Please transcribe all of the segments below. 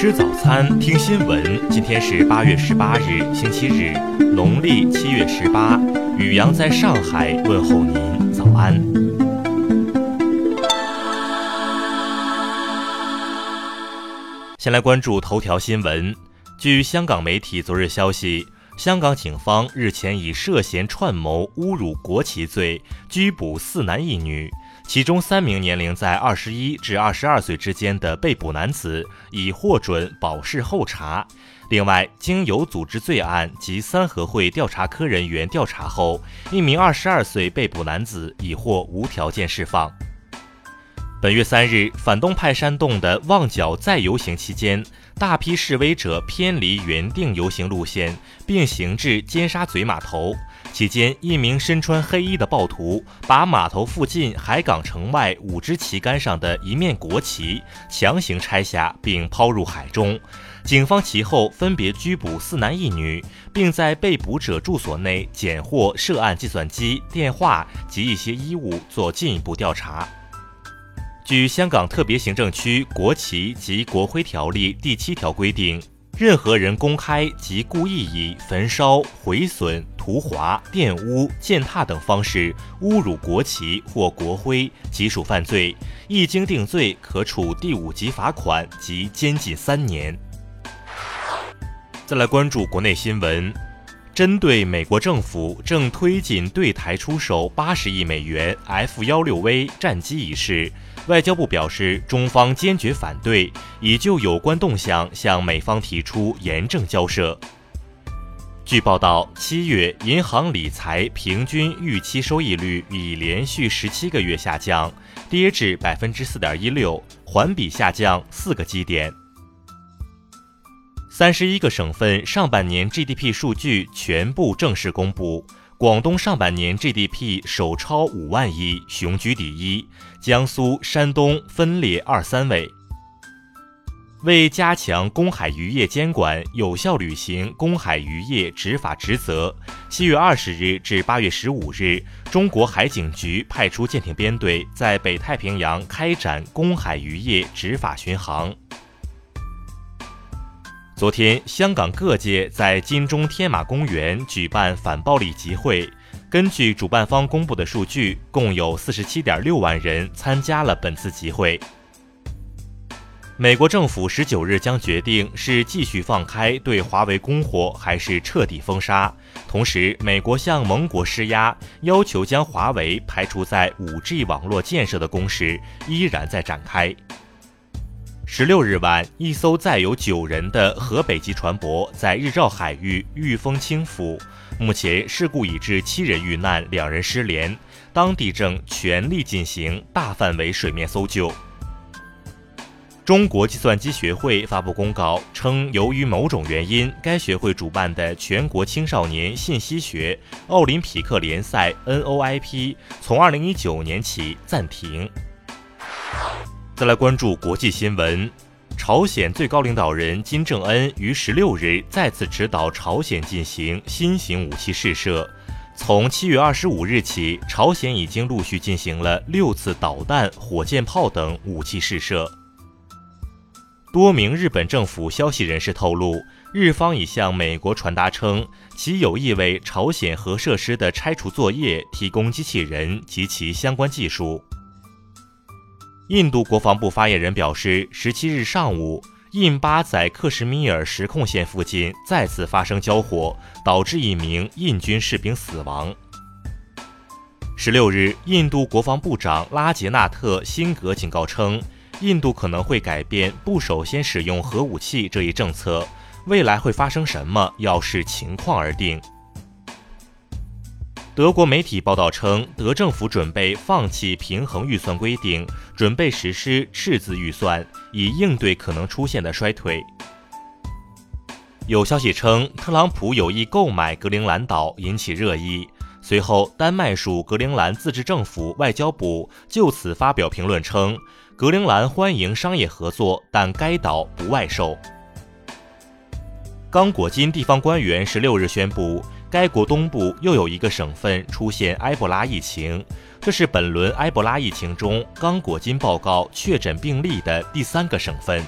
吃早餐，听新闻。今天是八月十八日，星期日，农历七月十八。雨阳在上海问候您，早安。先来关注头条新闻。据香港媒体昨日消息，香港警方日前以涉嫌串谋侮辱国旗罪拘捕四男一女。其中三名年龄在二十一至二十二岁之间的被捕男子已获准保释候查。另外，经有组织罪案及三合会调查科人员调查后，一名二十二岁被捕男子已获无条件释放。本月三日，反动派煽动的旺角再游行期间，大批示威者偏离原定游行路线，并行至尖沙咀码头。期间，一名身穿黑衣的暴徒把码头附近海港城外五支旗杆上的一面国旗强行拆下，并抛入海中。警方其后分别拘捕四男一女，并在被捕者住所内检获涉案计算机、电话及一些衣物，做进一步调查。据香港特别行政区国旗及国徽条例第七条规定。任何人公开及故意以焚烧、毁损、涂划、玷污、践踏等方式侮辱国旗或国徽，即属犯罪，一经定罪，可处第五级罚款及监禁三年。再来关注国内新闻，针对美国政府正推进对台出售八十亿美元 F 幺六 V 战机一事。外交部表示，中方坚决反对，已就有关动向向美方提出严正交涉。据报道，七月银行理财平均预期收益率已连续十七个月下降，跌至百分之四点一六，环比下降四个基点。三十一个省份上半年 GDP 数据全部正式公布。广东上半年 GDP 首超五万亿，雄居第一；江苏、山东分列二三位。为加强公海渔业监管，有效履行公海渔业执法职责，七月二十日至八月十五日，中国海警局派出舰艇编队在北太平洋开展公海渔业执法巡航。昨天，香港各界在金钟天马公园举办反暴力集会。根据主办方公布的数据，共有四十七点六万人参加了本次集会。美国政府十九日将决定是继续放开对华为供货，还是彻底封杀。同时，美国向盟国施压，要求将华为排除在五 G 网络建设的攻势依然在展开。十六日晚，一艘载有九人的河北籍船舶在日照海域遇风倾覆，目前事故已致七人遇难，两人失联，当地正全力进行大范围水面搜救。中国计算机学会发布公告称，由于某种原因，该学会主办的全国青少年信息学奥林匹克联赛 （NOIP） 从二零一九年起暂停。再来关注国际新闻，朝鲜最高领导人金正恩于十六日再次指导朝鲜进行新型武器试射。从七月二十五日起，朝鲜已经陆续进行了六次导弹、火箭炮等武器试射。多名日本政府消息人士透露，日方已向美国传达称，其有意为朝鲜核设施的拆除作业提供机器人及其相关技术。印度国防部发言人表示，十七日上午，印巴在克什米尔实控线附近再次发生交火，导致一名印军士兵死亡。十六日，印度国防部长拉杰纳特·辛格警告称，印度可能会改变不首先使用核武器这一政策，未来会发生什么，要视情况而定。德国媒体报道称，德政府准备放弃平衡预算规定，准备实施赤字预算，以应对可能出现的衰退。有消息称，特朗普有意购买格陵兰岛，引起热议。随后，丹麦属格陵兰自治政府外交部就此发表评论称，格陵兰欢迎商业合作，但该岛不外售。刚果金地方官员十六日宣布。该国东部又有一个省份出现埃博拉疫情，这是本轮埃博拉疫情中刚果金报告确诊病例的第三个省份。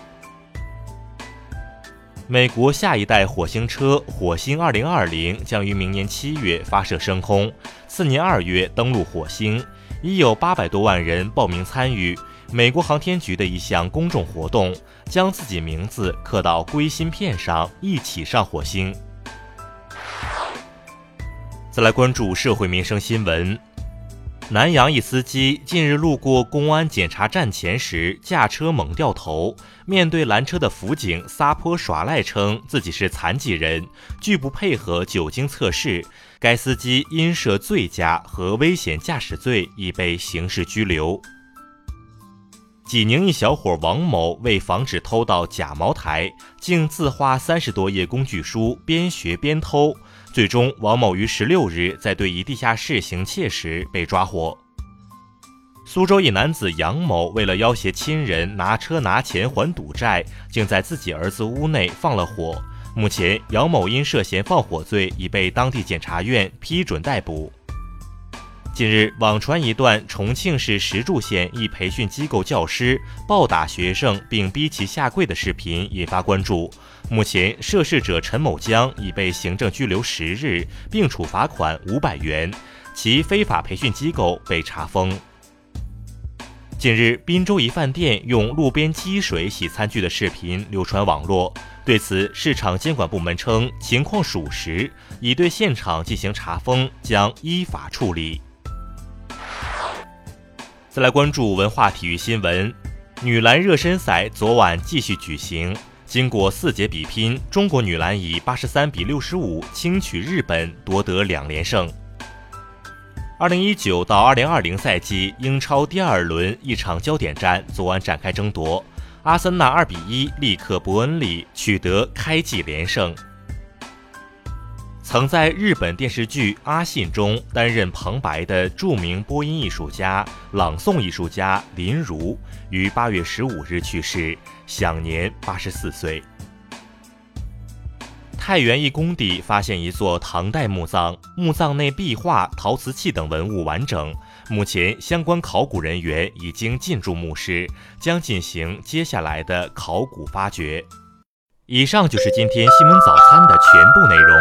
美国下一代火星车火星2020将于明年七月发射升空，次年二月登陆火星，已有八百多万人报名参与美国航天局的一项公众活动，将自己名字刻到硅芯片上，一起上火星。再来关注社会民生新闻。南阳一司机近日路过公安检查站前时，驾车猛掉头，面对拦车的辅警撒泼耍赖，称自己是残疾人，拒不配合酒精测试。该司机因涉醉驾和危险驾驶罪，已被刑事拘留。济宁一小伙王某为防止偷盗假茅台，竟自画三十多页工具书，边学边偷。最终，王某于十六日在对一地下室行窃时被抓获。苏州一男子杨某为了要挟亲人拿车拿钱还赌债，竟在自己儿子屋内放了火。目前，杨某因涉嫌放火罪已被当地检察院批准逮捕。近日，网传一段重庆市石柱县一培训机构教师暴打学生并逼其下跪的视频引发关注。目前，涉事者陈某江已被行政拘留十日，并处罚款五百元，其非法培训机构被查封。近日，滨州一饭店用路边积水洗餐具的视频流传网络，对此，市场监管部门称情况属实，已对现场进行查封，将依法处理。再来关注文化体育新闻，女篮热身赛昨晚继续举行。经过四节比拼，中国女篮以八十三比六十五轻取日本，夺得两连胜。二零一九到二零二零赛季英超第二轮一场焦点战昨晚展开争夺，阿森纳二比一力克伯恩利，取得开季连胜。曾在日本电视剧《阿信》中担任旁白的著名播音艺术家、朗诵艺术家林如，于八月十五日去世，享年八十四岁。太原一工地发现一座唐代墓葬，墓葬内壁画、陶瓷器等文物完整。目前，相关考古人员已经进驻墓室，将进行接下来的考古发掘。以上就是今天新闻早餐的全部内容。